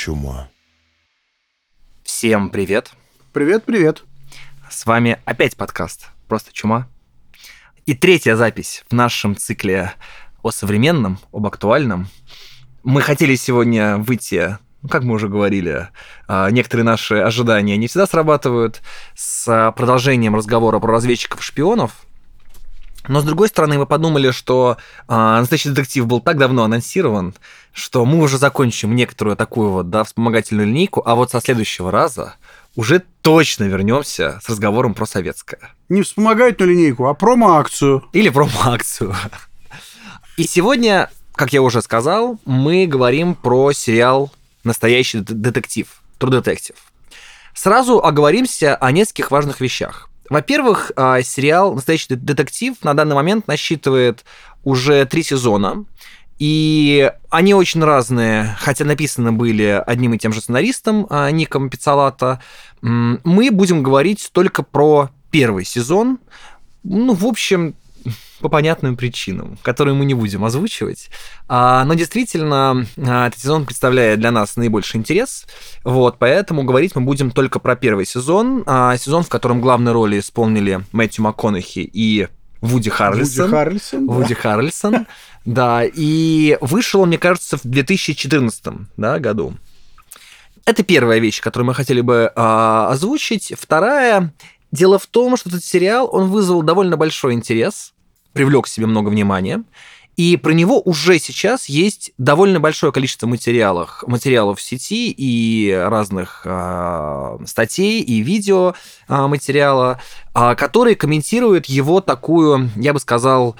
чума. Всем привет. Привет, привет. С вами опять подкаст «Просто чума». И третья запись в нашем цикле о современном, об актуальном. Мы хотели сегодня выйти, ну, как мы уже говорили, а, некоторые наши ожидания не всегда срабатывают, с продолжением разговора про разведчиков-шпионов – но, с другой стороны, мы подумали, что э, «Настоящий детектив» был так давно анонсирован, что мы уже закончим некоторую такую вот, да, вспомогательную линейку, а вот со следующего раза уже точно вернемся с разговором про советское. Не вспомогательную линейку, а промо-акцию. Или промо-акцию. И сегодня, как я уже сказал, мы говорим про сериал «Настоящий детектив», Detective. Сразу оговоримся о нескольких важных вещах. Во-первых, а, сериал «Настоящий детектив» на данный момент насчитывает уже три сезона. И они очень разные, хотя написаны были одним и тем же сценаристом, а, Ником Пиццалата. Мы будем говорить только про первый сезон. Ну, в общем, по понятным причинам, которые мы не будем озвучивать. А, но действительно, а, этот сезон представляет для нас наибольший интерес. Вот, поэтому говорить мы будем только про первый сезон. А, сезон, в котором главные роли исполнили Мэтью МакКонахи и Вуди Харрельсон. Вуди Харрельсон, да. Вуди Харрельсон, да. И вышел он, мне кажется, в 2014 да, году. Это первая вещь, которую мы хотели бы а, озвучить. Вторая Дело в том, что этот сериал, он вызвал довольно большой интерес, привлек к себе много внимания, и про него уже сейчас есть довольно большое количество материалов, материалов в сети и разных э, статей и видео э, материала, э, которые комментируют его такую, я бы сказал,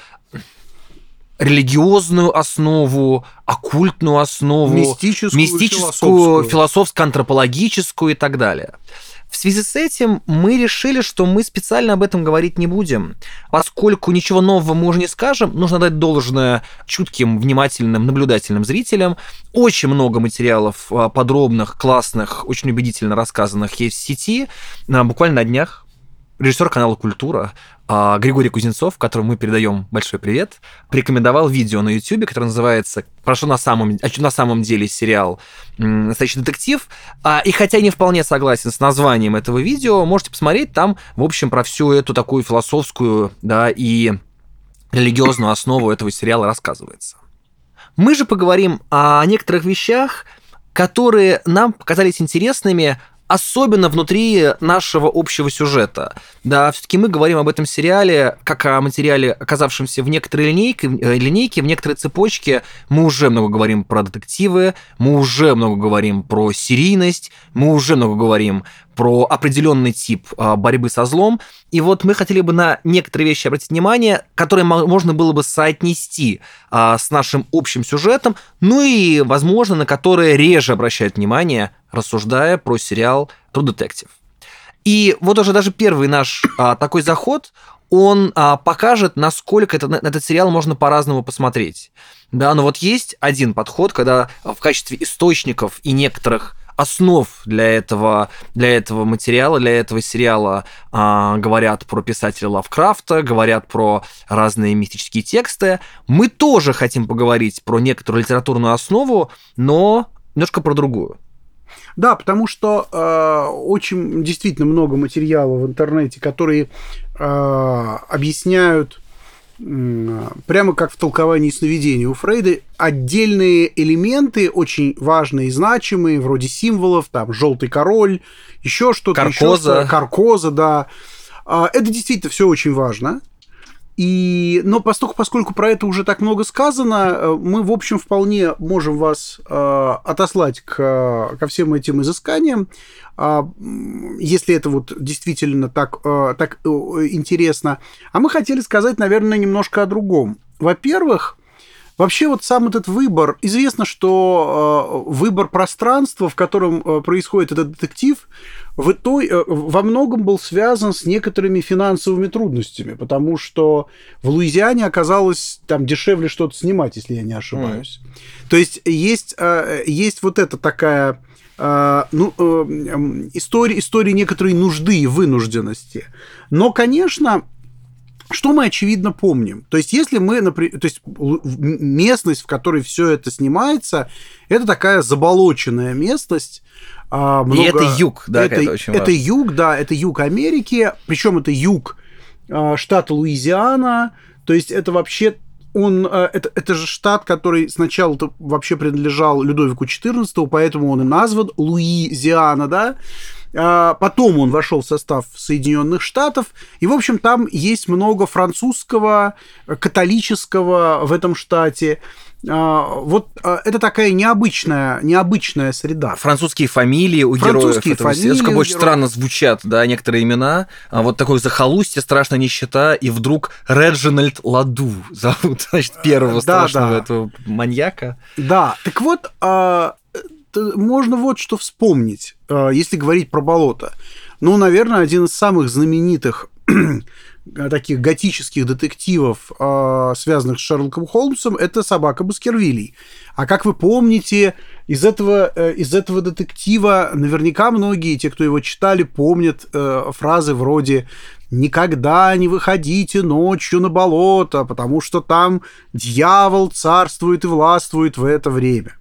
религиозную основу, оккультную основу, мистическую, мистическую философско-антропологическую и так далее. В связи с этим мы решили, что мы специально об этом говорить не будем. Поскольку ничего нового мы уже не скажем, нужно дать должное чутким, внимательным, наблюдательным зрителям. Очень много материалов а, подробных, классных, очень убедительно рассказанных есть в сети. А, буквально на днях режиссер канала «Культура» а, Григорий Кузнецов, которому мы передаем большой привет, порекомендовал видео на YouTube, которое называется «Прошу на самом, на самом деле сериал «Настоящий детектив». А, и хотя не вполне согласен с названием этого видео, можете посмотреть, там, в общем, про всю эту такую философскую да, и религиозную основу этого сериала рассказывается. Мы же поговорим о некоторых вещах, которые нам показались интересными особенно внутри нашего общего сюжета. Да, все-таки мы говорим об этом сериале как о материале, оказавшемся в некоторой линейке, э, линейке, в некоторой цепочке. Мы уже много говорим про детективы, мы уже много говорим про серийность, мы уже много говорим про определенный тип а, борьбы со злом. И вот мы хотели бы на некоторые вещи обратить внимание, которые можно было бы соотнести а, с нашим общим сюжетом, ну и, возможно, на которые реже обращают внимание, рассуждая про сериал True Detective. И вот уже даже первый наш а, такой заход, он а, покажет, насколько это, этот сериал можно по-разному посмотреть. Да, но вот есть один подход, когда в качестве источников и некоторых основ для этого, для этого материала, для этого сериала а, говорят про писателя Лавкрафта, говорят про разные мистические тексты. Мы тоже хотим поговорить про некоторую литературную основу, но немножко про другую. Да, потому что э, очень действительно много материала в интернете, которые э, объясняют прямо как в толковании сновидений у Фрейда, отдельные элементы, очень важные и значимые, вроде символов, там, желтый король, еще что-то. Каркоза. Еще каркоза, да. А, это действительно все очень важно. И, но поскольку, поскольку про это уже так много сказано, э, мы, в общем, вполне можем вас э, отослать к, ко всем этим изысканиям. Э, если это вот действительно так, э, так э, интересно. А мы хотели сказать, наверное, немножко о другом. Во-первых, Вообще вот сам этот выбор, известно, что э, выбор пространства, в котором э, происходит этот детектив, в итоге, э, во многом был связан с некоторыми финансовыми трудностями, потому что в Луизиане оказалось там дешевле что-то снимать, если я не ошибаюсь. Mm. То есть есть, есть вот эта такая ну, история, история некоторой нужды и вынужденности. Но, конечно, что мы очевидно помним? То есть, если мы, например, то есть местность, в которой все это снимается, это такая заболоченная местность. А, много... И это юг, да, это, это очень важно. Это юг, да, это юг Америки, причем это юг а, штата Луизиана, то есть это вообще он, а, это, это же штат, который сначала вообще принадлежал Людовику XIV, поэтому он и назван Луизиана, да, потом он вошел в состав Соединенных Штатов. И, в общем, там есть много французского, католического в этом штате. А, вот а, это такая необычная, необычная среда. Французские фамилии у Французские героев. Фамилии как бы очень героев. странно звучат, да, некоторые имена. Вот такой захолустье, страшная нищета, и вдруг Реджинальд Ладу зовут, значит, первого да, страшного да. этого маньяка. Да, так вот, можно вот что вспомнить, э, если говорить про болото. Ну, наверное, один из самых знаменитых таких готических детективов, э, связанных с Шерлоком Холмсом, это «Собака Баскервилей». А как вы помните, из этого, э, из этого детектива наверняка многие, те, кто его читали, помнят фразы вроде «Никогда не выходите ночью на болото, потому что там дьявол царствует и властвует в это время».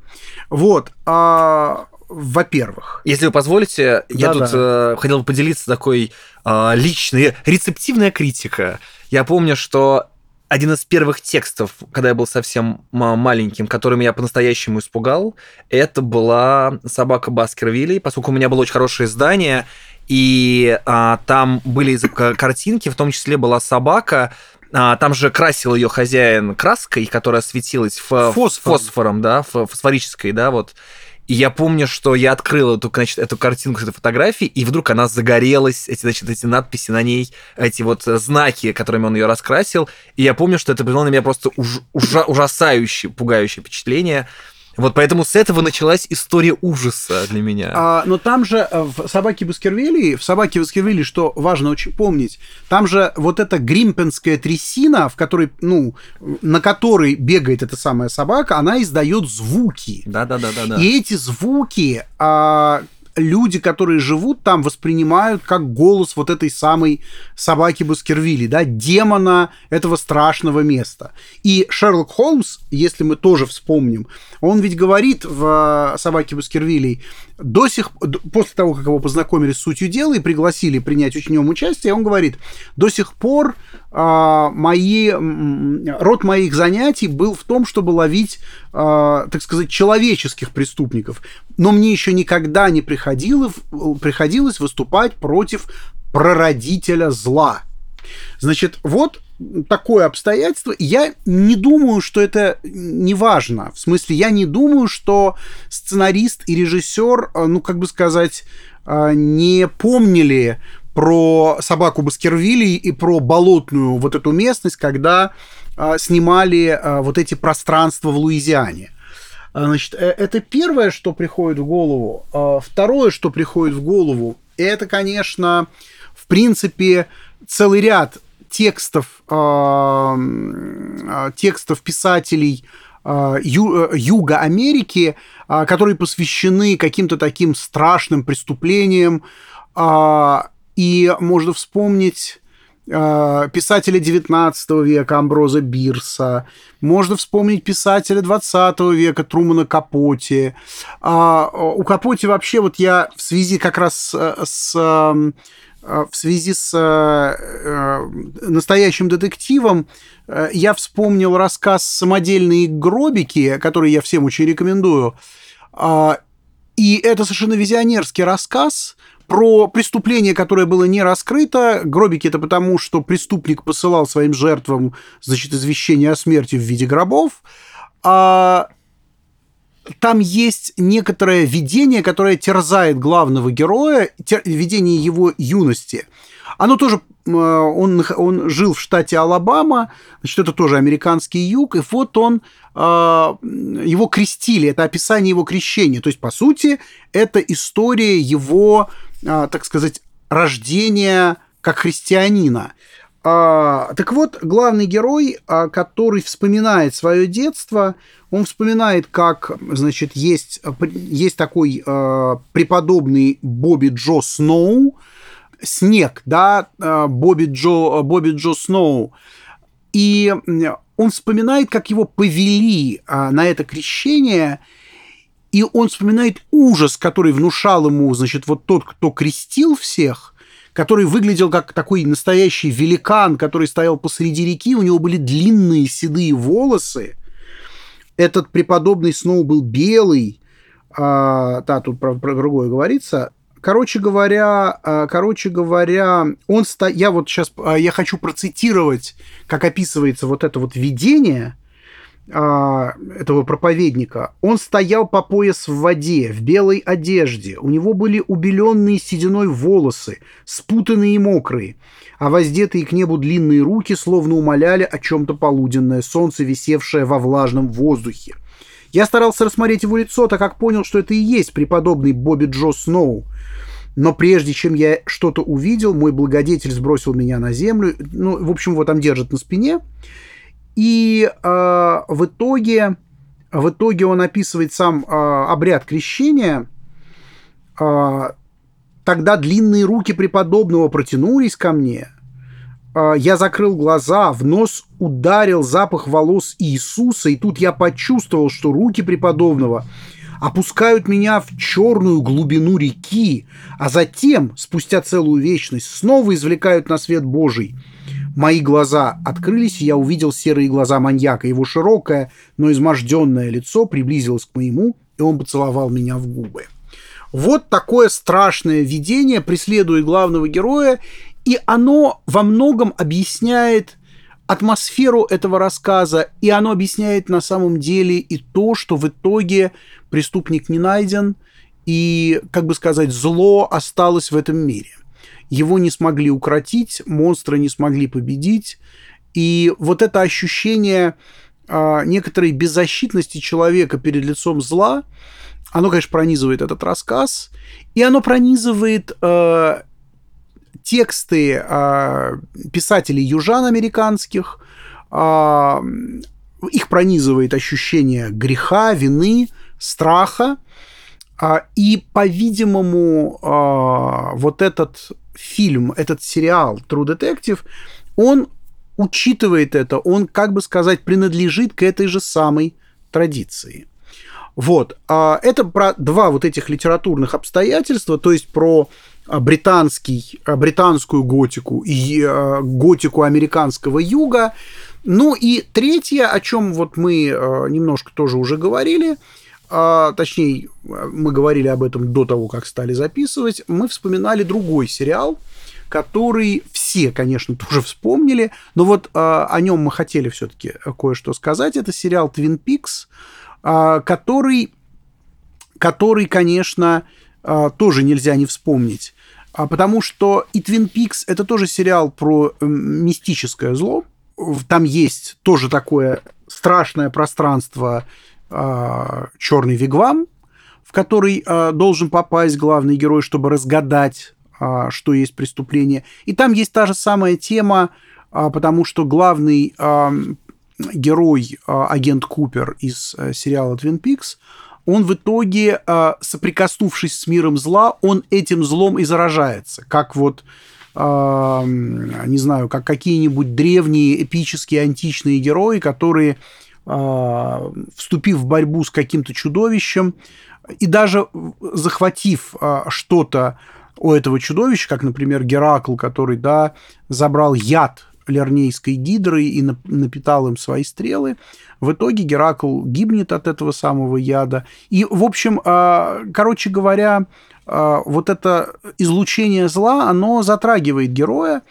Вот. А, во-первых. Если вы позволите, да, я тут э, хотел бы поделиться такой э, личной, рецептивная критика. Я помню, что один из первых текстов, когда я был совсем маленьким, который меня по-настоящему испугал, это была «Собака Баскервилей», поскольку у меня было очень хорошее издание, и а, там были картинки, в том числе была собака, а, там же красил ее хозяин краской, которая светилась ф... фосфором. фосфором, да, фосфорической, да, вот. И я помню, что я открыл эту, значит, эту картинку, эту фотографию, и вдруг она загорелась, эти, значит, эти надписи на ней, эти вот знаки, которыми он ее раскрасил. И я помню, что это произвело на меня просто уж, ужа, ужасающее, пугающее впечатление. Вот поэтому с этого началась история ужаса для меня. А, но там же э, в «Собаке Баскервилли», в «Собаке Баскервилли», что важно очень помнить, там же вот эта гримпенская трясина, в которой, ну, на которой бегает эта самая собака, она издает звуки. Да-да-да. И эти звуки, а, люди, которые живут там, воспринимают как голос вот этой самой собаки Баскервилли, да, демона этого страшного места. И Шерлок Холмс, если мы тоже вспомним, он ведь говорит в «Собаке Баскервилей», до сих после того, как его познакомили с сутью дела и пригласили принять в нем участие, он говорит, до сих пор а, мои, род моих занятий был в том, чтобы ловить, а, так сказать, человеческих преступников. Но мне еще никогда не приходилось, приходилось выступать против прародителя зла. Значит, вот такое обстоятельство. Я не думаю, что это не важно. В смысле, я не думаю, что сценарист и режиссер, э, ну, как бы сказать, э, не помнили про собаку Баскервилей и про болотную вот эту местность, когда э, снимали вот эти пространства в Луизиане. Значит, это первое, что приходит в голову. Второе, что приходит в голову, это, конечно, в принципе, целый ряд текстов, а, а, текстов писателей а, Ю, Юга Америки, которые посвящены каким-то таким страшным преступлениям. И можно вспомнить писателя XIX века Амброза Бирса, можно вспомнить писателя XX века Трумана Капоти. У Капоти вообще вот я в связи как раз с Э, в связи с э, э, настоящим детективом я вспомнил рассказ «Самодельные гробики», который я всем очень рекомендую. А, и это совершенно визионерский рассказ про преступление, которое было не раскрыто. Гробики это потому, что преступник посылал своим жертвам, значит, извещение о смерти в виде гробов. А там есть некоторое видение, которое терзает главного героя, тер, видение его юности. Оно тоже, э, он, он жил в штате Алабама, значит, это тоже американский юг, и вот он, э, его крестили, это описание его крещения. То есть, по сути, это история его, так сказать, рождения как христианина. А, так вот, главный герой, а, который вспоминает свое детство, он вспоминает, как, значит, есть, есть такой а, преподобный Бобби Джо Сноу, снег, да, Бобби Джо, Бобби Джо Сноу. И он вспоминает, как его повели на это крещение, и он вспоминает ужас, который внушал ему, значит, вот тот, кто крестил всех, который выглядел как такой настоящий великан, который стоял посреди реки, у него были длинные седые волосы. Этот преподобный Сноу был белый, а, да, тут про, про другое говорится. Короче говоря, а, короче говоря, он ста... я вот сейчас а, я хочу процитировать, как описывается вот это вот видение а, этого проповедника. Он стоял по пояс в воде, в белой одежде. У него были убеленные сединой волосы, спутанные и мокрые, а воздетые к небу длинные руки словно умоляли о чем-то полуденное солнце, висевшее во влажном воздухе. Я старался рассмотреть его лицо, так как понял, что это и есть преподобный Бобби Джо Сноу. Но прежде чем я что-то увидел, мой благодетель сбросил меня на землю. Ну, в общем, его там держат на спине. И э, в итоге, в итоге он описывает сам э, обряд крещения. Э, тогда длинные руки преподобного протянулись ко мне. Э, я закрыл глаза, в нос ударил запах волос Иисуса, и тут я почувствовал, что руки преподобного опускают меня в черную глубину реки, а затем, спустя целую вечность, снова извлекают на свет Божий – Мои глаза открылись, и я увидел серые глаза маньяка. Его широкое, но изможденное лицо приблизилось к моему, и он поцеловал меня в губы. Вот такое страшное видение преследует главного героя, и оно во многом объясняет атмосферу этого рассказа, и оно объясняет на самом деле и то, что в итоге преступник не найден, и, как бы сказать, зло осталось в этом мире. Его не смогли укротить, монстры не смогли победить. И вот это ощущение э, некоторой беззащитности человека перед лицом зла, оно, конечно, пронизывает этот рассказ, и оно пронизывает э, тексты э, писателей южан американских, э, их пронизывает ощущение греха, вины, страха, и, по-видимому, вот этот фильм, этот сериал True Detective, он учитывает это, он, как бы сказать, принадлежит к этой же самой традиции. Вот. А это про два вот этих литературных обстоятельства, то есть про а, британский, а, британскую готику и готику американского юга. Ну и третье, о чем вот мы немножко тоже уже говорили, а, точнее, мы говорили об этом до того, как стали записывать, мы вспоминали другой сериал, который все, конечно, тоже вспомнили, но вот а, о нем мы хотели все-таки кое-что сказать. Это сериал Twin Peaks, а, который, который, конечно, а, тоже нельзя не вспомнить, а, потому что и Twin Peaks это тоже сериал про мистическое зло. Там есть тоже такое страшное пространство черный вигвам, в который а, должен попасть главный герой, чтобы разгадать, а, что есть преступление. И там есть та же самая тема, потому что главный герой, агент Купер из сериала Twin Peaks, он в итоге, соприкоснувшись с миром зла, он этим злом и заражается. Как вот не знаю, как какие-нибудь древние эпические античные герои, которые а, вступив в борьбу с каким-то чудовищем и даже захватив а, что-то у этого чудовища, как, например, Геракл, который, да, забрал яд лернейской гидры и напитал им свои стрелы. В итоге Геракл гибнет от этого самого яда. И, в общем, а, короче говоря, вот это излучение зла, оно затрагивает героя,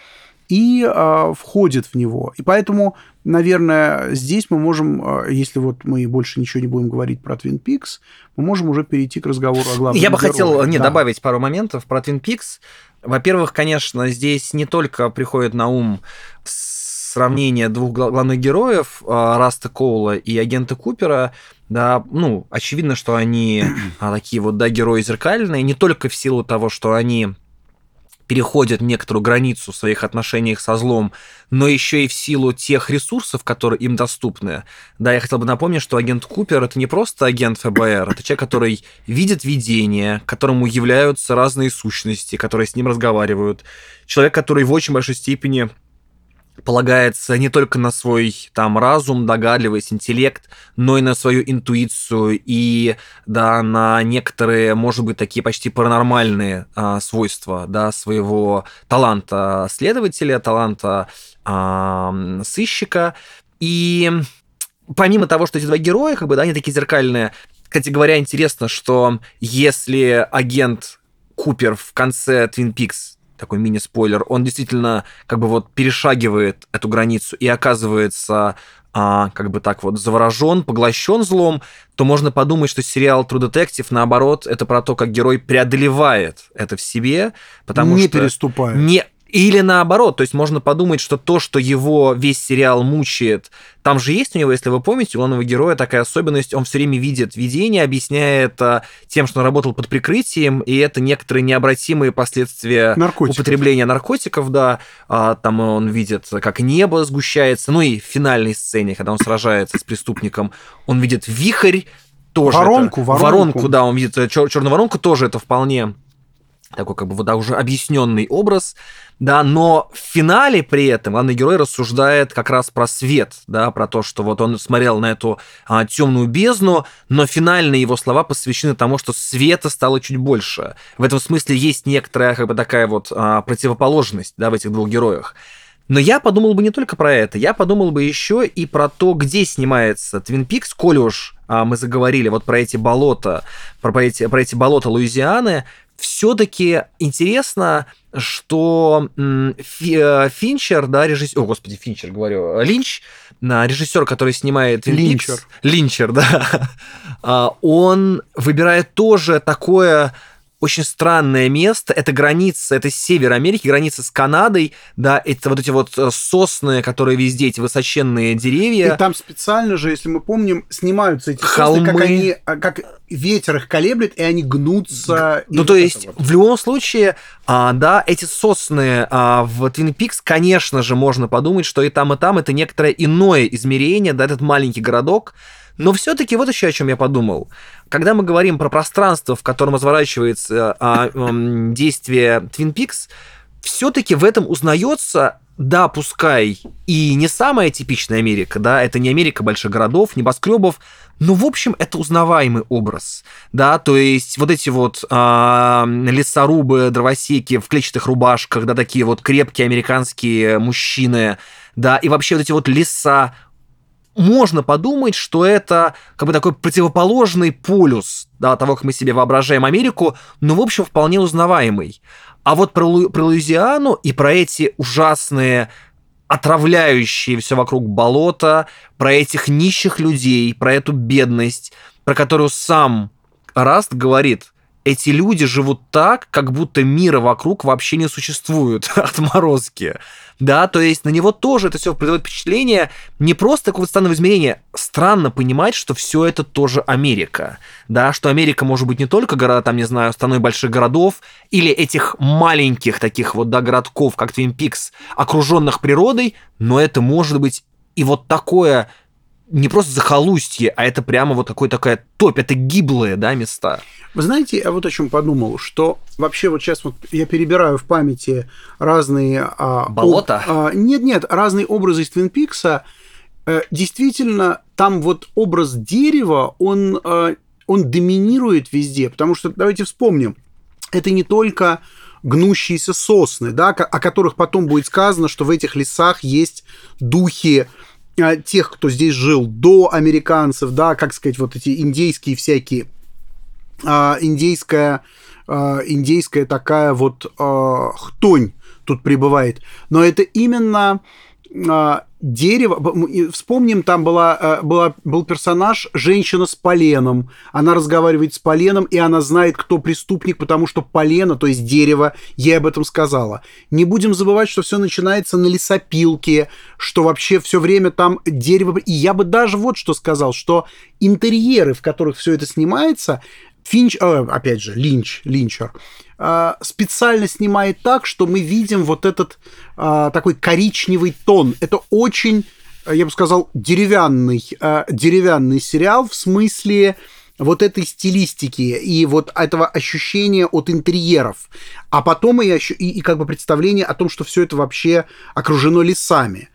и э, входит в него. И поэтому, наверное, здесь мы можем, э, если вот мы больше ничего не будем говорить про Twin Peaks, мы можем уже перейти к разговору о главном Я бы герое. хотел не, да. добавить пару моментов про Twin Peaks. Во-первых, конечно, здесь не только приходит на ум сравнение двух главных героев, Раста Коула и агента Купера, да, ну, очевидно, что они такие вот, да, герои зеркальные, не только в силу того, что они переходят некоторую границу в своих отношениях со злом, но еще и в силу тех ресурсов, которые им доступны. Да, я хотел бы напомнить, что агент Купер это не просто агент ФБР, это человек, который видит видение, которому являются разные сущности, которые с ним разговаривают. Человек, который в очень большой степени полагается не только на свой там разум, догадливость, интеллект, но и на свою интуицию и да на некоторые, может быть, такие почти паранормальные а, свойства да своего таланта следователя, таланта а, сыщика. И помимо того, что эти два героя, как бы, да, они такие зеркальные, кстати говоря, интересно, что если агент Купер в конце Twin Peaks такой мини-спойлер, он действительно как бы вот перешагивает эту границу и оказывается а, как бы так вот заворожен, поглощен злом, то можно подумать, что сериал True Detective, наоборот, это про то, как герой преодолевает это в себе, потому не что... переступает. Не или наоборот, то есть можно подумать, что то, что его весь сериал мучает, там же есть у него, если вы помните, у главного героя такая особенность, он все время видит видение, объясняя это тем, что он работал под прикрытием, и это некоторые необратимые последствия наркотиков. употребления наркотиков, да, а, там он видит, как небо сгущается, ну и в финальной сцене, когда он сражается с преступником, он видит вихрь, тоже воронку, это, воронку. воронку, да, он видит чер- черную воронку, тоже это вполне такой как бы вот да, уже объясненный образ, да, но в финале при этом главный герой рассуждает как раз про свет, да, про то, что вот он смотрел на эту а, темную бездну, но финальные его слова посвящены тому, что света стало чуть больше. В этом смысле есть некоторая как бы такая вот а, противоположность, да, в этих двух героях. Но я подумал бы не только про это, я подумал бы еще и про то, где снимается Твин Пикс, коль уж а, мы заговорили вот про эти болота, про, про, эти, про эти болота Луизианы, все-таки интересно, что э, Финчер, да, режиссер, о, господи, Финчер, говорю, Линч, режиссер, который снимает Линчер. Линчер, да, а, он выбирает тоже такое очень странное место. Это граница, это север Америки, граница с Канадой, да, это вот эти вот э, сосны, которые везде, эти высоченные деревья. И там специально же, если мы помним, снимаются эти Холмы. сосны, как они, а, как ветер их колеблет, и они гнутся. Ну, то есть, вот. в любом случае, а, да, эти сосны а, в Твин Пикс, конечно же, можно подумать, что и там, и там это некоторое иное измерение, да, этот маленький городок, но все-таки вот еще о чем я подумал. Когда мы говорим про пространство, в котором разворачивается а, а, действие Twin Peaks, все-таки в этом узнается да, пускай и не самая типичная Америка, да, это не Америка больших городов, небоскребов, но, в общем, это узнаваемый образ, да, то есть вот эти вот э, лесорубы, дровосеки в клетчатых рубашках, да, такие вот крепкие американские мужчины, да, и вообще вот эти вот леса, можно подумать, что это как бы такой противоположный полюс да, того, как мы себе воображаем Америку, но, в общем, вполне узнаваемый. А вот про, Лу- про Луизиану и про эти ужасные отравляющие все вокруг болота, про этих нищих людей, про эту бедность, про которую сам Раст говорит, эти люди живут так, как будто мира вокруг вообще не существует, отморозки да, то есть на него тоже это все производит впечатление. Не просто какого-то странного измерения, странно понимать, что все это тоже Америка, да, что Америка может быть не только города, там, не знаю, страной больших городов или этих маленьких таких вот, да, городков, как Твин Пикс, окруженных природой, но это может быть и вот такое не просто захолустье, а это прямо вот какой-то такая топь, это гиблые, да, места. Вы знаете, я вот о чем подумал, что вообще вот сейчас вот я перебираю в памяти разные... А, Болота? А, нет, нет, разные образы из Твин Пикса. Э, действительно, там вот образ дерева, он, э, он доминирует везде, потому что, давайте вспомним, это не только гнущиеся сосны, да, о которых потом будет сказано, что в этих лесах есть духи тех, кто здесь жил до американцев, да, как сказать, вот эти индейские всякие, а, индейская, а, индейская такая вот а, хтонь тут прибывает. Но это именно а, дерево. Вспомним, там была, э, была, был персонаж женщина с поленом. Она разговаривает с поленом, и она знает, кто преступник, потому что полено, то есть дерево, ей об этом сказала. Не будем забывать, что все начинается на лесопилке, что вообще все время там дерево. И я бы даже вот что сказал, что интерьеры, в которых все это снимается, Финч, э, опять же, Линч, Линчер, специально снимает так, что мы видим вот этот э, такой коричневый тон. Это очень, я бы сказал, деревянный, деревянный сериал в смысле вот этой стилистики и вот этого ощущения от интерьеров, а потом и, и, и как бы представление о том, что все это вообще окружено лесами.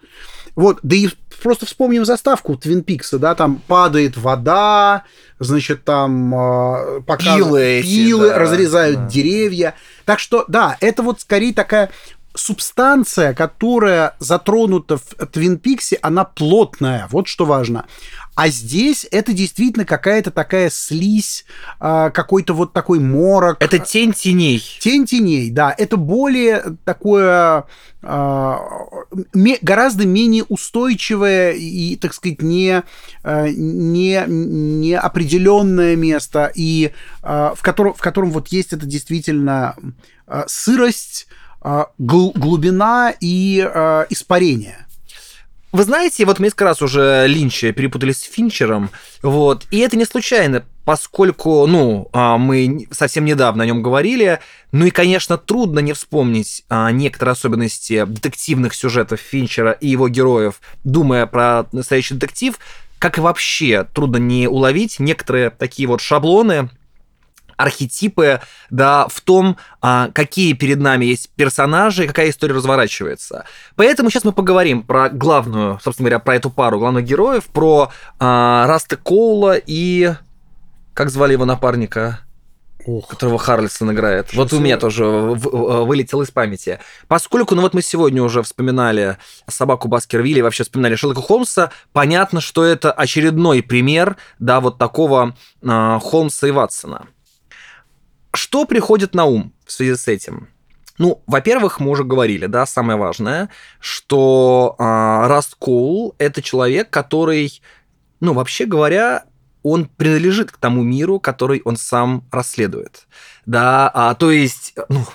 Вот, да и просто вспомним заставку Твин Пикса, да, там падает вода, значит, там э, пилы, пилы эти, да, разрезают да. деревья. Так что, да, это вот скорее такая субстанция, которая затронута в Твин Пиксе, она плотная, вот что важно. А здесь это действительно какая-то такая слизь, а, какой-то вот такой морок. Это тень теней. Тень теней, да. Это более такое а, гораздо менее устойчивое и, так сказать, не, а, не, не определенное место, и в котором, в котором вот есть это действительно сырость, глубина и испарение. Вы знаете, вот мы несколько раз уже Линча перепутали с Финчером, вот, и это не случайно, поскольку, ну, а, мы совсем недавно о нем говорили, ну и, конечно, трудно не вспомнить а, некоторые особенности детективных сюжетов Финчера и его героев, думая про настоящий детектив, как и вообще трудно не уловить некоторые такие вот шаблоны, архетипы, да, в том, а, какие перед нами есть персонажи, какая история разворачивается. Поэтому сейчас мы поговорим про главную, собственно говоря, про эту пару главных героев, про а, Раста Коула и... Как звали его напарника? Ох. которого Харлисон играет. Сейчас вот у меня тоже вылетел из памяти. Поскольку, ну вот мы сегодня уже вспоминали собаку Баскервилли, вообще вспоминали Шерлока Холмса, понятно, что это очередной пример, да, вот такого э, Холмса и Ватсона. Что приходит на ум в связи с этим? Ну, во-первых, мы уже говорили, да, самое важное, что э, Раст это человек, который, ну, вообще говоря, он принадлежит к тому миру, который он сам расследует. Да, а, то есть, ну,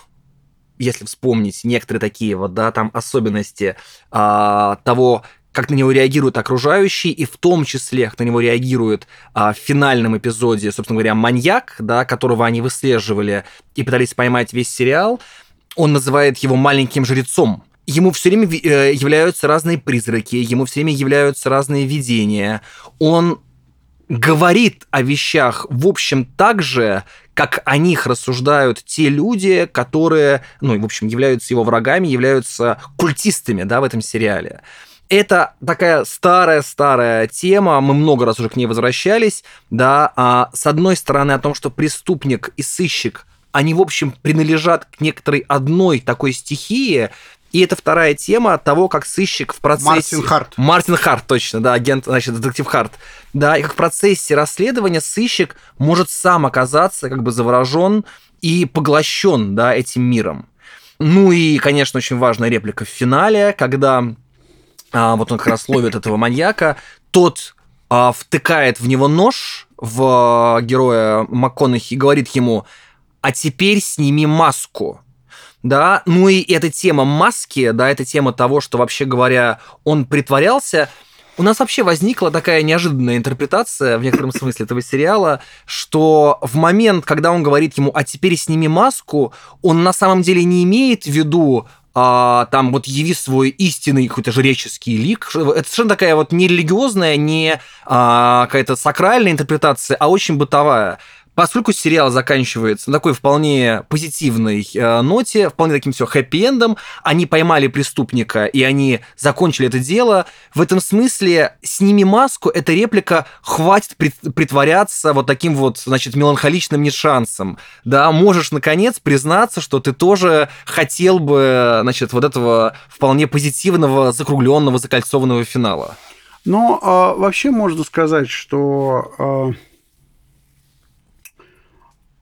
если вспомнить некоторые такие вот, да, там особенности а, того, как на него реагируют окружающие, и в том числе, как на него реагирует а, в финальном эпизоде, собственно говоря, маньяк, да, которого они выслеживали и пытались поймать весь сериал, он называет его маленьким жрецом. Ему все время э, являются разные призраки, ему все время являются разные видения. Он говорит о вещах, в общем, так же, как о них рассуждают те люди, которые, ну, в общем, являются его врагами, являются культистами, да, в этом сериале. Это такая старая-старая тема, мы много раз уже к ней возвращались, да, а, с одной стороны о том, что преступник и сыщик, они, в общем, принадлежат к некоторой одной такой стихии, и это вторая тема того, как сыщик в процессе... Мартин Харт. Мартин Харт, точно, да, агент, значит, детектив Харт. Да, и как в процессе расследования сыщик может сам оказаться как бы заворожен и поглощен, да, этим миром. Ну и, конечно, очень важная реплика в финале, когда а, вот он как раз ловит этого маньяка, тот а, втыкает в него нож в а, героя МакКонахи и говорит ему, а теперь сними маску. Да, ну и эта тема маски, да, эта тема того, что вообще говоря, он притворялся, у нас вообще возникла такая неожиданная интерпретация в некотором смысле этого сериала, что в момент, когда он говорит ему, а теперь сними маску, он на самом деле не имеет в виду а, там вот яви свой истинный какой-то жреческий лик. Это совершенно такая вот не религиозная, не а, какая-то сакральная интерпретация, а очень бытовая. Поскольку сериал заканчивается на такой вполне позитивной э, ноте, вполне таким все хэппи-эндом, они поймали преступника, и они закончили это дело, в этом смысле «Сними маску» — это реплика «Хватит притворяться вот таким вот, значит, меланхоличным нешансом». Да, можешь, наконец, признаться, что ты тоже хотел бы, значит, вот этого вполне позитивного, закругленного, закольцованного финала. Но э, вообще можно сказать, что... Э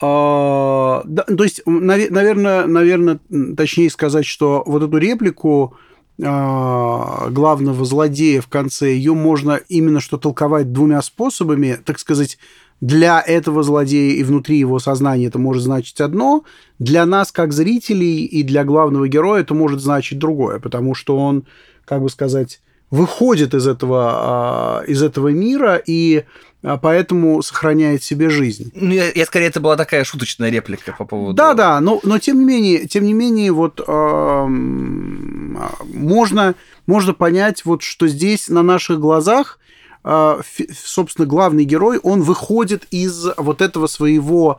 а, да, то есть, наверное, наверное, точнее сказать, что вот эту реплику а, главного злодея в конце, ее можно именно что толковать двумя способами, так сказать, для этого злодея и внутри его сознания это может значить одно, для нас, как зрителей, и для главного героя это может значить другое, потому что он, как бы сказать, выходит из этого, а, из этого мира и а поэтому сохраняет себе жизнь. Ну, я, я скорее, это была такая шуточная реплика по поводу... Да, да, но, но тем не менее, тем не менее, вот э, можно, можно понять, вот, что здесь на наших глазах э, собственно, главный герой, он выходит из вот этого своего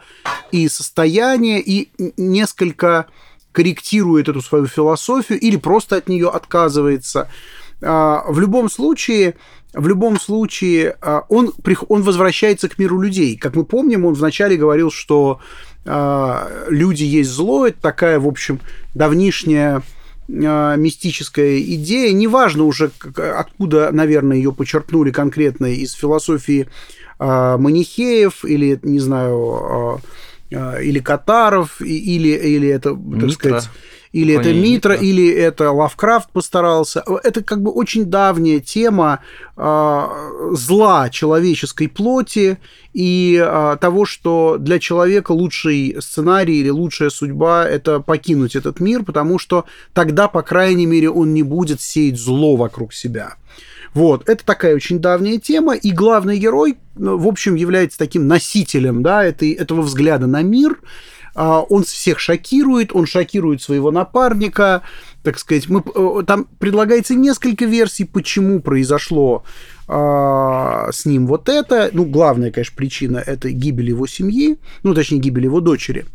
и состояния, и несколько корректирует эту свою философию или просто от нее отказывается. А, в любом случае, в любом случае а, он, он возвращается к миру людей. Как мы помним, он вначале говорил, что а, люди есть зло, это такая, в общем, давнишняя мистическая идея. Неважно уже, откуда, наверное, ее почерпнули конкретно из философии манихеев или, не знаю, а, или Катаров, или, или это, так Митра. сказать, или это Митра, Митра, или это Лавкрафт постарался. Это как бы очень давняя тема э, зла человеческой плоти и э, того, что для человека лучший сценарий или лучшая судьба – это покинуть этот мир, потому что тогда, по крайней мере, он не будет сеять зло вокруг себя. Вот, это такая очень давняя тема, и главный герой, ну, в общем, является таким носителем, да, этой, этого взгляда на мир, он всех шокирует, он шокирует своего напарника, так сказать, мы, э, там предлагается несколько версий, почему произошло а, с ним вот это. Ну, главная, конечно, причина – это гибель его семьи, ну, точнее, гибель его дочери.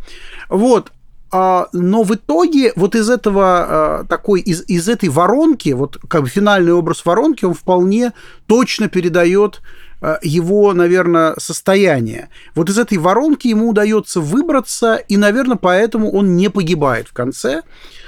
Вот, а, но в итоге вот из этого а, такой, из, из этой воронки, вот как бы финальный образ воронки, он вполне точно передает а, его, наверное, состояние. Вот из этой воронки ему удается выбраться, и, наверное, поэтому он не погибает в конце,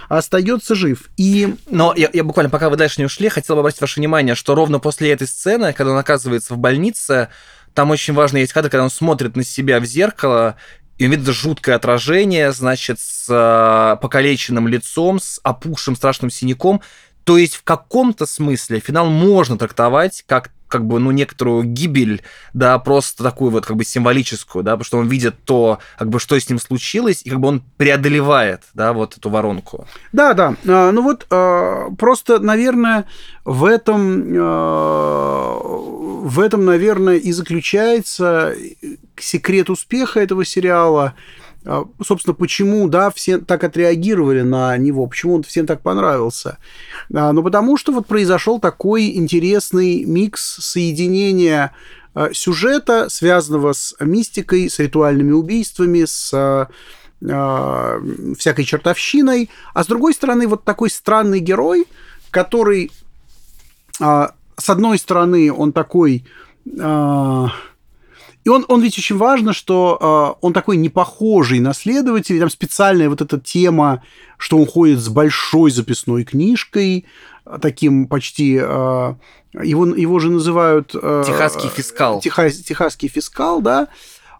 а остается жив. И... Но я, я буквально, пока вы дальше не ушли, хотел бы обратить ваше внимание, что ровно после этой сцены, когда он оказывается в больнице, там очень важный есть кадр, когда он смотрит на себя в зеркало, и видит жуткое отражение, значит, с э, покалеченным лицом, с опухшим страшным синяком. То есть в каком-то смысле финал можно трактовать как как бы, ну, некоторую гибель, да, просто такую вот как бы символическую, да, потому что он видит то, как бы, что с ним случилось, и как бы он преодолевает, да, вот эту воронку. Да, да, а, ну вот а, просто, наверное, в этом, а, в этом, наверное, и заключается секрет успеха этого сериала, собственно, почему, да, все так отреагировали на него, почему он всем так понравился. А, ну, потому что вот произошел такой интересный микс соединения а, сюжета, связанного с мистикой, с ритуальными убийствами, с всякой чертовщиной, а с другой стороны вот такой странный герой, который, с одной стороны, он такой и он, он ведь очень важно, что э, он такой непохожий на следователя. Там специальная вот эта тема, что он ходит с большой записной книжкой, таким почти... Э, его, его же называют... Э, Техасский фискал. Техас, техасский фискал, да.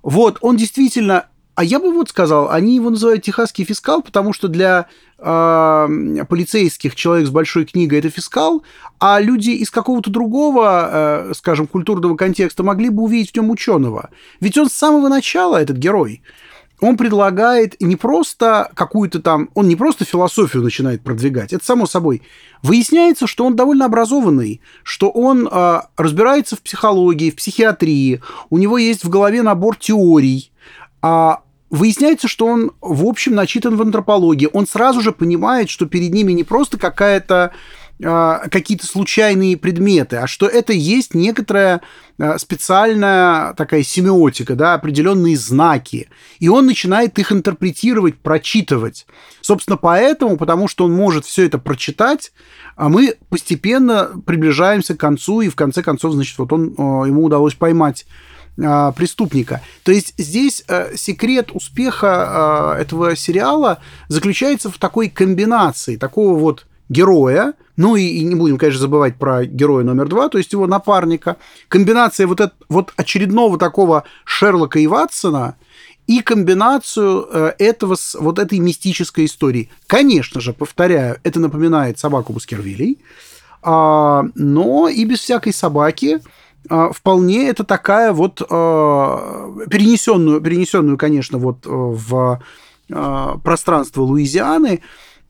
Вот, он действительно а я бы вот сказал, они его называют техасский фискал, потому что для э, полицейских человек с большой книгой это фискал, а люди из какого-то другого, э, скажем, культурного контекста могли бы увидеть в нем ученого. Ведь он с самого начала, этот герой, он предлагает не просто какую-то там, он не просто философию начинает продвигать, это само собой. Выясняется, что он довольно образованный, что он э, разбирается в психологии, в психиатрии, у него есть в голове набор теорий, а выясняется, что он, в общем, начитан в антропологии. Он сразу же понимает, что перед ними не просто какая-то а, какие-то случайные предметы, а что это есть некоторая а, специальная такая семиотика, да, определенные знаки. И он начинает их интерпретировать, прочитывать. Собственно, поэтому, потому что он может все это прочитать, а мы постепенно приближаемся к концу, и в конце концов, значит, вот он, ему удалось поймать а, преступника. То есть здесь э, секрет успеха э, этого сериала заключается в такой комбинации такого вот героя, ну и, и не будем, конечно, забывать про героя номер два, то есть его напарника, комбинация вот, это, вот очередного такого Шерлока и Ватсона и комбинацию э, этого с вот этой мистической истории. Конечно же, повторяю, это напоминает собаку Баскервилей, а, но и без всякой собаки а, вполне это такая вот а, перенесенную, перенесенную, конечно, вот э, в а, пространство Луизианы,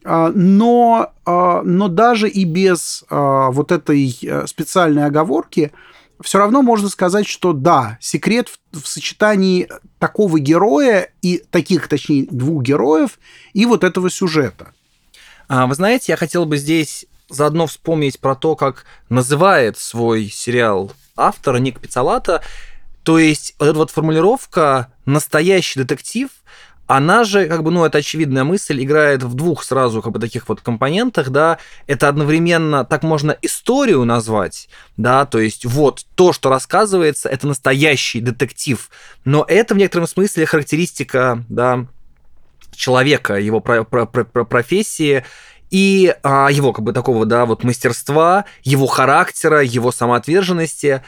но, но даже и без вот этой э, специальной оговорки все равно можно сказать, что да, секрет в, в сочетании такого героя и таких, точнее, двух героев и вот этого сюжета. А, вы знаете, я хотел бы здесь заодно вспомнить про то, как называет свой сериал автор Ник Пиццалата. То есть вот эта вот формулировка «настоящий детектив», она же, как бы, ну, это очевидная мысль, играет в двух сразу, как бы, таких вот компонентах, да, это одновременно, так можно историю назвать, да, то есть вот то, что рассказывается, это настоящий детектив, но это в некотором смысле характеристика, да, человека, его про про про профессии, и а, его как бы такого, да, вот мастерства, его характера, его самоотверженности.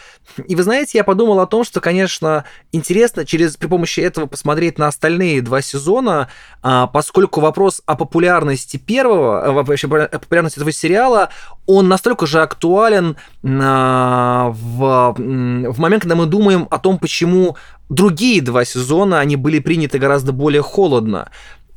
И вы знаете, я подумал о том, что, конечно, интересно через при помощи этого посмотреть на остальные два сезона, а, поскольку вопрос о популярности первого, а, вообще популярности этого сериала, он настолько же актуален а, в, в момент, когда мы думаем о том, почему другие два сезона, они были приняты гораздо более холодно.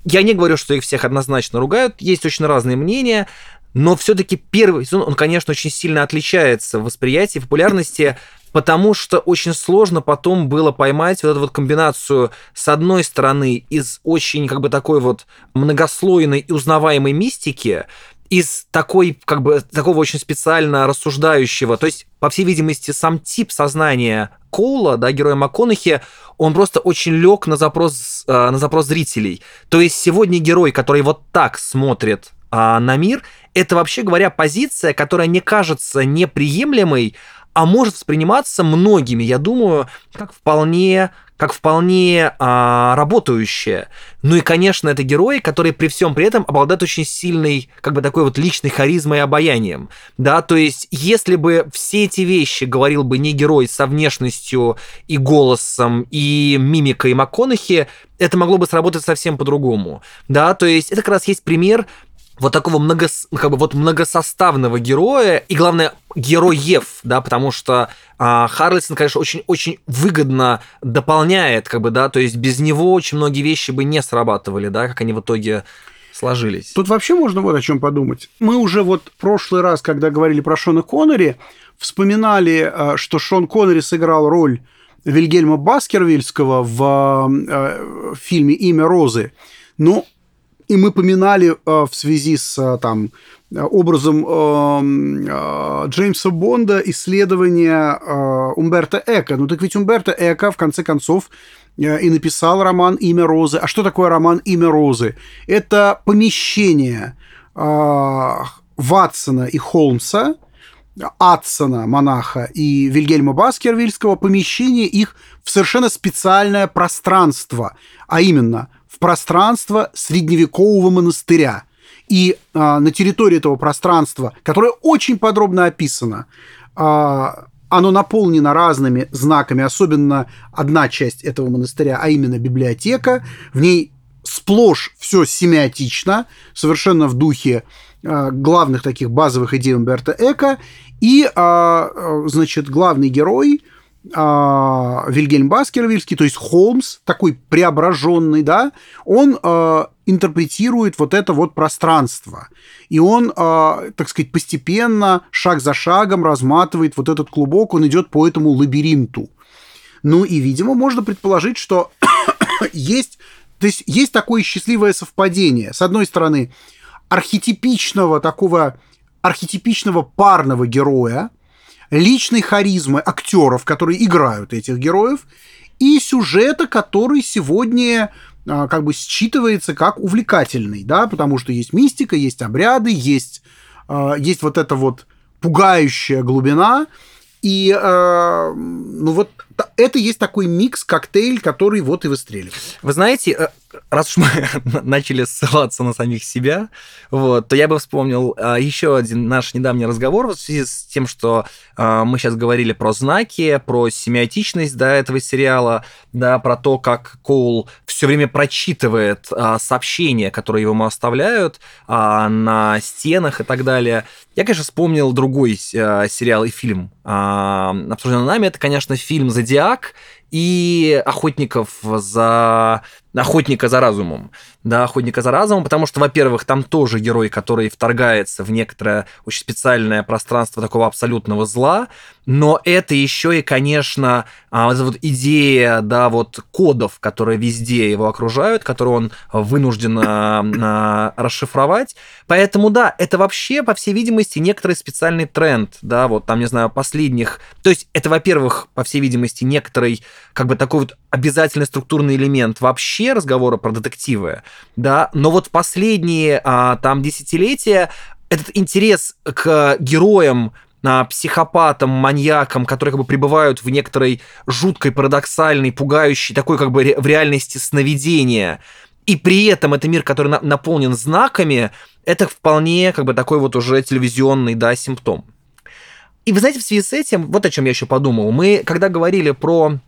Я не говорю, что их всех однозначно ругают, есть очень разные мнения, но все-таки первый сезон, он, конечно, очень сильно отличается в восприятии, популярности, потому что очень сложно потом было поймать вот эту вот комбинацию с одной стороны из очень как бы такой вот многослойной и узнаваемой мистики, из такой, как бы, такого очень специально рассуждающего, то есть, по всей видимости, сам тип сознания Коула, да, героя МакКонахи, он просто очень лег на запрос, э, на запрос зрителей. То есть сегодня герой, который вот так смотрит а, на мир, это вообще говоря позиция, которая не кажется неприемлемой, а может восприниматься многими, я думаю, как вполне как вполне а, работающее. Ну и, конечно, это герои, которые при всем при этом обладают очень сильной, как бы такой вот личной харизмой и обаянием. Да, то есть, если бы все эти вещи говорил бы не герой со внешностью и голосом, и мимикой МакКонахи, это могло бы сработать совсем по-другому. Да, то есть, это как раз есть пример вот такого много, как бы вот многосоставного героя и, главное, героев, да, потому что а, Харлисон, конечно, очень-очень выгодно дополняет, как бы, да, то есть без него очень многие вещи бы не срабатывали, да, как они в итоге сложились. Тут вообще можно вот о чем подумать. Мы уже вот в прошлый раз, когда говорили про Шона Коннери, вспоминали, а, что Шон Коннери сыграл роль Вильгельма Баскервильского в, а, фильме «Имя Розы». Но и мы поминали э, в связи с э, там, образом э, Джеймса Бонда исследования Умберто Эко. Ну так ведь Умберто Эко, в конце концов, и написал роман «Имя Розы». А что такое роман «Имя Розы»? Это помещение Ватсона и Холмса, Атсона, монаха, и Вильгельма Баскервильского, помещение их в совершенно специальное пространство, а именно – в пространство средневекового монастыря. И а, на территории этого пространства, которое очень подробно описано, а, оно наполнено разными знаками, особенно одна часть этого монастыря, а именно библиотека. В ней сплошь все семиотично, совершенно в духе а, главных таких базовых идей Умберто Эко. И, а значит, главный герой – а, Вильгельм Баскервильский, то есть Холмс, такой преображенный, да, он э, интерпретирует вот это вот пространство. И он, э, так сказать, постепенно, шаг за шагом разматывает вот этот клубок, он идет по этому лабиринту. Ну и, видимо, можно предположить, что есть, то есть есть такое счастливое совпадение. С одной стороны, архетипичного такого архетипичного парного героя, личной харизмы актеров, которые играют этих героев, и сюжета, который сегодня а, как бы считывается как увлекательный, да, потому что есть мистика, есть обряды, есть, а, есть вот эта вот пугающая глубина, и э, ну вот это есть такой микс, коктейль, который вот и выстреливает. Вы знаете, э, раз уж мы начали ссылаться на самих себя, вот, то я бы вспомнил а, еще один наш недавний разговор в связи с тем, что а, мы сейчас говорили про знаки, про семиотичность да, этого сериала, да, про то, как Коул все время прочитывает а, сообщения, которые ему оставляют а, на стенах и так далее. Я, конечно, вспомнил другой а, сериал и фильм, а, обсужденный нами. Это, конечно, фильм «Зодиак», и охотников за охотника за разумом, да, охотника за разумом, потому что, во-первых, там тоже герой, который вторгается в некоторое очень специальное пространство такого абсолютного зла, но это еще и, конечно, а, вот идея, да, вот кодов, которые везде его окружают, которые он вынужден а, а, расшифровать. Поэтому, да, это вообще, по всей видимости, некоторый специальный тренд, да, вот там, не знаю, последних... То есть это, во-первых, по всей видимости, некоторый, как бы такой вот обязательный структурный элемент вообще разговора про детективы, да, но вот последние а, там десятилетия этот интерес к героям, а, психопатам, маньякам, которые как бы пребывают в некоторой жуткой, парадоксальной, пугающей, такой как бы в реальности сновидения, и при этом это мир, который на наполнен знаками, это вполне как бы такой вот уже телевизионный, да, симптом. И вы знаете, в связи с этим, вот о чем я еще подумал, мы, когда говорили про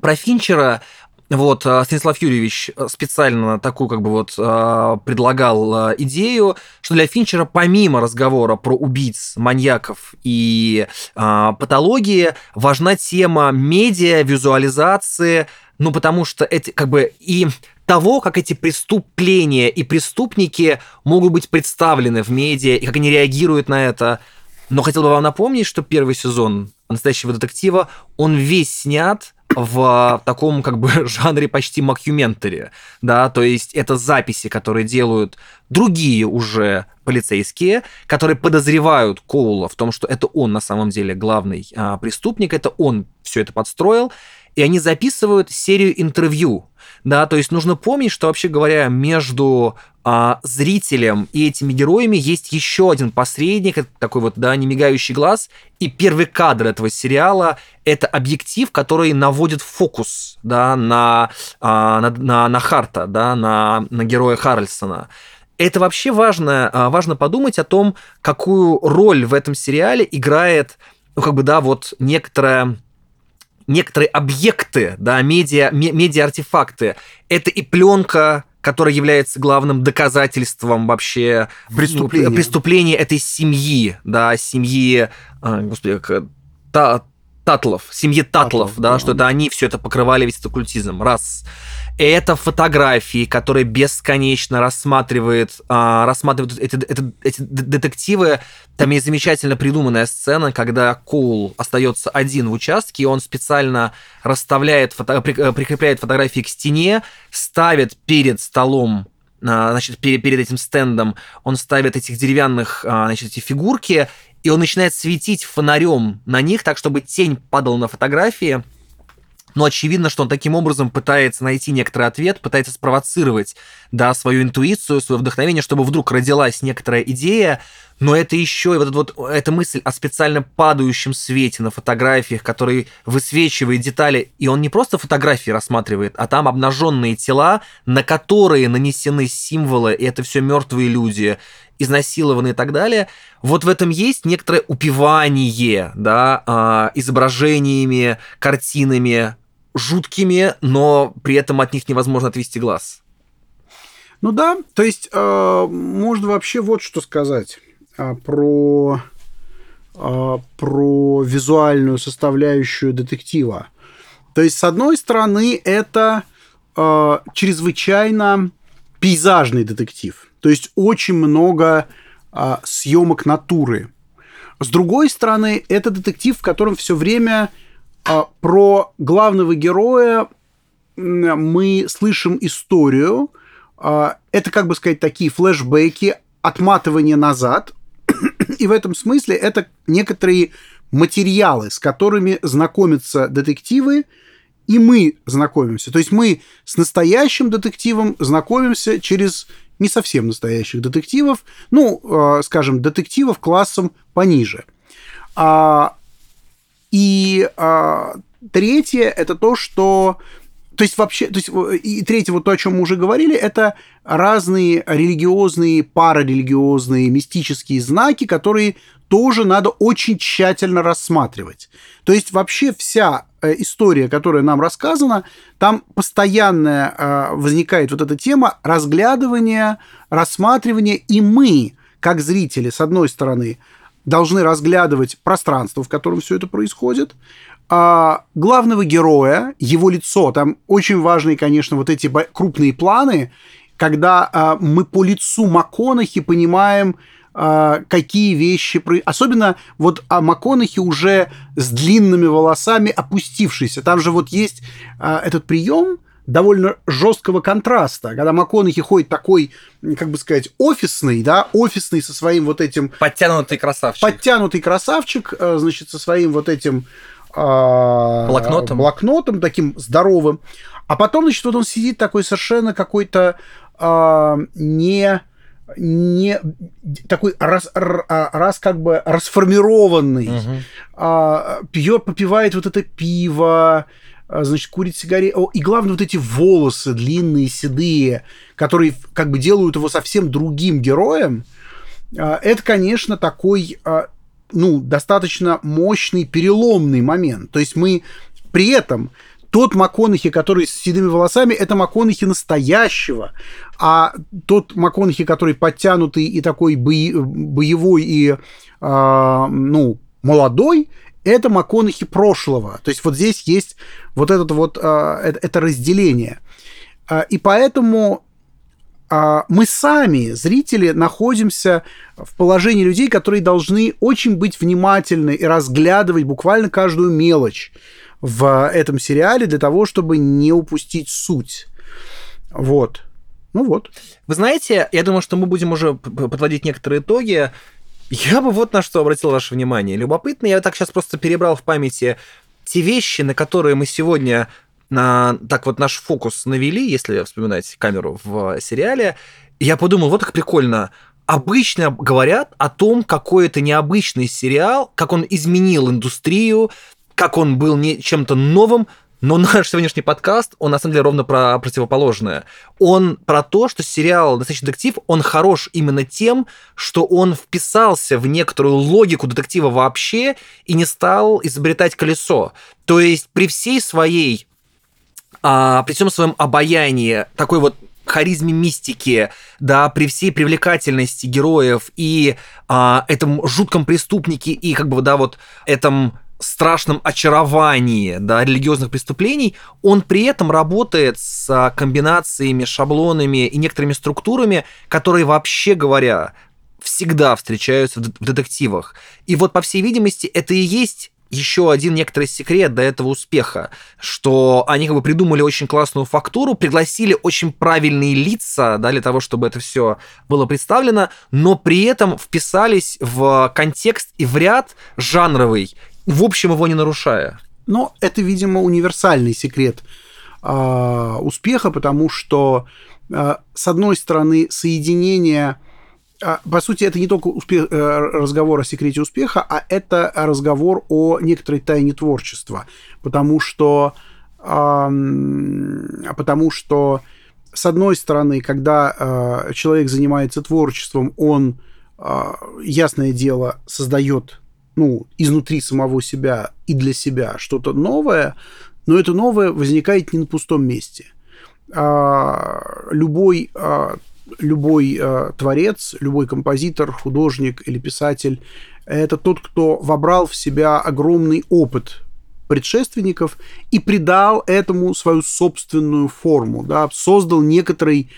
про Финчера вот э, Станислав Юрьевич э, специально такую как бы вот э, предлагал идею, что для Финчера помимо разговора про убийц, маньяков и патологии важна тема медиа, визуализации, ну потому что эти как бы и того, как эти преступления и преступники могут быть представлены в медиа и как они реагируют на это. Но хотел бы вам напомнить, что первый сезон настоящего детектива, он весь снят в таком как бы жанре почти макюментари, да, то есть это записи, которые делают другие уже полицейские, которые подозревают Коула в том, что это он на самом деле главный а, преступник, это он все это подстроил, и они записывают серию интервью, да, то есть нужно помнить, что вообще говоря, между а, зрителем и этими героями есть еще один посредник, такой вот, да, немигающий глаз, и первый кадр этого сериала — это объектив, который наводит фокус, да, на, а, на, на, на Харта, да, на, на героя Харрельсона. Это вообще важно, а, важно подумать о том, какую роль в этом сериале играет, ну, как бы, да, вот некоторая некоторые объекты, да, медиа, медиа-артефакты. Это и пленка, которая является главным доказательством вообще преступления, ну, преступления этой семьи, да, семьи, а, господи, как, та, Татлов, семьи Татлов, Татлов да, да, что это они все это покрывали весь этот оккультизм. Раз. Это фотографии, которые бесконечно рассматривает, а, рассматривают эти, эти, эти детективы. Там есть замечательно придуманная сцена, когда Коул остается один в участке, и он специально расставляет, фото, прикрепляет фотографии к стене, ставит перед столом а, значит, перед, перед этим стендом он ставит этих деревянных, а, значит, эти фигурки, и он начинает светить фонарем на них, так, чтобы тень падала на фотографии, но очевидно, что он таким образом пытается найти некоторый ответ, пытается спровоцировать, да, свою интуицию, свое вдохновение, чтобы вдруг родилась некоторая идея, но это еще и вот, эта вот эта мысль о специально падающем свете на фотографиях, который высвечивает детали, и он не просто фотографии рассматривает, а там обнаженные тела, на которые нанесены символы, и это все мертвые люди, изнасилованы и так далее. Вот в этом есть некоторое упивание, да, э, изображениями, картинами, жуткими, но при этом от них невозможно отвести глаз. Ну да, то есть э, можно вообще вот что сказать э, про, э, про визуальную составляющую детектива. То есть, с одной стороны, это э, чрезвычайно пейзажный детектив. То есть очень много э, съемок натуры. С другой стороны, это детектив, в котором все время а, про главного героя мы слышим историю. А, это, как бы сказать, такие флешбеки, отматывание назад. И в этом смысле это некоторые материалы, с которыми знакомятся детективы, и мы знакомимся. То есть мы с настоящим детективом знакомимся через не совсем настоящих детективов, ну, а, скажем, детективов классом пониже. И а, третье это то, что то есть вообще, то есть и третье, вот то, о чем мы уже говорили, это разные религиозные, парарелигиозные, мистические знаки, которые тоже надо очень тщательно рассматривать. То есть вообще вся э, история, которая нам рассказана, там постоянно э, возникает вот эта тема разглядывания, рассматривания, и мы, как зрители, с одной стороны, должны разглядывать пространство, в котором все это происходит, а, главного героя, его лицо. Там очень важные, конечно, вот эти крупные планы, когда а, мы по лицу МакКонахи понимаем, а, какие вещи... Особенно вот о МакКонахи уже с длинными волосами опустившийся. Там же вот есть а, этот прием, довольно жесткого контраста, когда МакКонахи ходит такой, как бы сказать, офисный, да, офисный со своим вот этим... Подтянутый красавчик. Подтянутый красавчик, э, значит, со своим вот этим... Э, блокнотом. Блокнотом таким здоровым. А потом, значит, вот он сидит такой совершенно какой-то э, не не такой раз, раз как бы расформированный, угу. а, пьет, попивает вот это пиво, а, значит, курит сигареты. И главное, вот эти волосы длинные, седые, которые как бы делают его совсем другим героем. А, это, конечно, такой, а, ну, достаточно мощный, переломный момент. То есть мы при этом тот МакКонахи, который с седыми волосами, это МакКонахи настоящего, а тот МакКонахи, который подтянутый и такой боевой и, э, ну, молодой, это МакКонахи прошлого. То есть вот здесь есть вот этот вот, а, это, это разделение. А, и поэтому мы сами, зрители, находимся в положении людей, которые должны очень быть внимательны и разглядывать буквально каждую мелочь в этом сериале для того, чтобы не упустить суть. Вот. Ну вот. Вы знаете, я думаю, что мы будем уже подводить некоторые итоги. Я бы вот на что обратил ваше внимание. Любопытно, я так сейчас просто перебрал в памяти те вещи, на которые мы сегодня на, так вот наш фокус навели, если вспоминать камеру в сериале, я подумал, вот как прикольно. Обычно говорят о том, какой это необычный сериал, как он изменил индустрию, как он был не чем-то новым, но наш сегодняшний подкаст, он на самом деле ровно про противоположное. Он про то, что сериал «Настоящий детектив», он хорош именно тем, что он вписался в некоторую логику детектива вообще и не стал изобретать колесо. То есть при всей своей, а, при всем своем обаянии, такой вот харизме мистики, да, при всей привлекательности героев и а, этом жутком преступнике и как бы, да, вот этом страшном очаровании да, религиозных преступлений, он при этом работает с комбинациями, шаблонами и некоторыми структурами, которые, вообще говоря, всегда встречаются в детективах. И вот, по всей видимости, это и есть еще один некоторый секрет до этого успеха, что они как бы придумали очень классную фактуру, пригласили очень правильные лица, да, для того, чтобы это все было представлено, но при этом вписались в контекст и в ряд жанровый, в общем его не нарушая. Но это, видимо, универсальный секрет э, успеха, потому что, э, с одной стороны, соединение по сути, это не только успех, э, разговор о секрете успеха, а это разговор о некоторой тайне творчества. Потому что, потому что с одной стороны, когда человек занимается творчеством, он, ясное дело, создает ну, изнутри самого себя и для себя что-то новое, но это новое возникает не на пустом месте. А, любой, а, любой а, творец, любой композитор, художник или писатель – это тот, кто вобрал в себя огромный опыт предшественников и придал этому свою собственную форму, да, создал некоторый,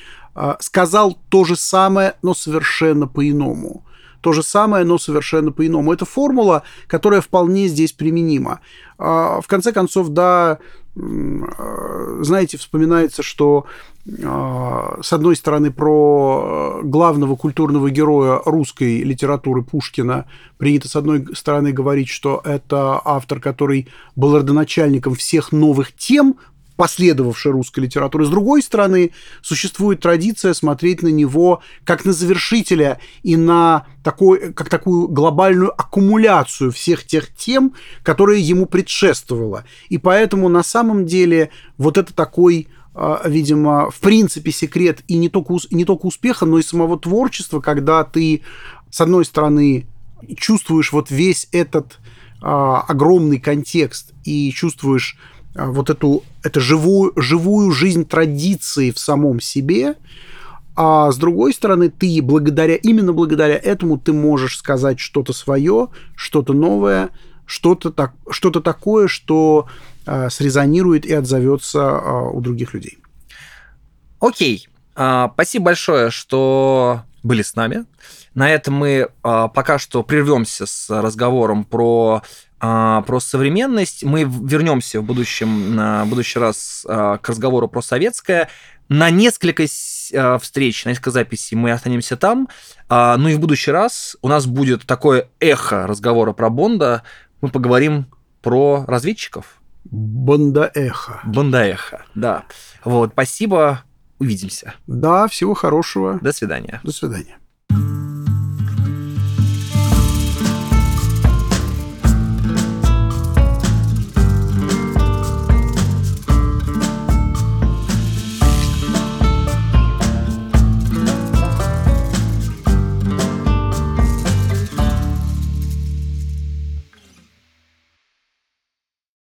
сказал то же самое, но совершенно по-иному то же самое, но совершенно по-иному. Это формула, которая вполне здесь применима. А, в конце концов, да, знаете, вспоминается, что а, с одной стороны, про главного культурного героя русской литературы Пушкина принято, с одной стороны, говорить, что это автор, который был родоначальником всех новых тем, последовавшей русской литературы. С другой стороны, существует традиция смотреть на него как на завершителя и на такой, как такую глобальную аккумуляцию всех тех тем, которые ему предшествовало. И поэтому на самом деле вот это такой а, видимо, в принципе секрет и не только, не только успеха, но и самого творчества, когда ты, с одной стороны, чувствуешь вот весь этот а, огромный контекст и чувствуешь вот эту, эту живую, живую жизнь традиции в самом себе, а с другой стороны, ты благодаря, именно благодаря этому ты можешь сказать что-то свое, что-то новое, что-то так, что такое, что э, срезонирует и отзовется э, у других людей. Окей. А, спасибо большое, что были с нами. На этом мы а, пока что прервемся с разговором про, а, про современность. Мы вернемся в будущем, на будущий раз к разговору про советское. На несколько встреч, на несколько записей мы останемся там. Ну и в будущий раз у нас будет такое эхо разговора про Бонда. Мы поговорим про разведчиков. Бондаэха. Бондаэха, да. Вот, спасибо. Увидимся. Да, всего хорошего. До свидания. До свидания.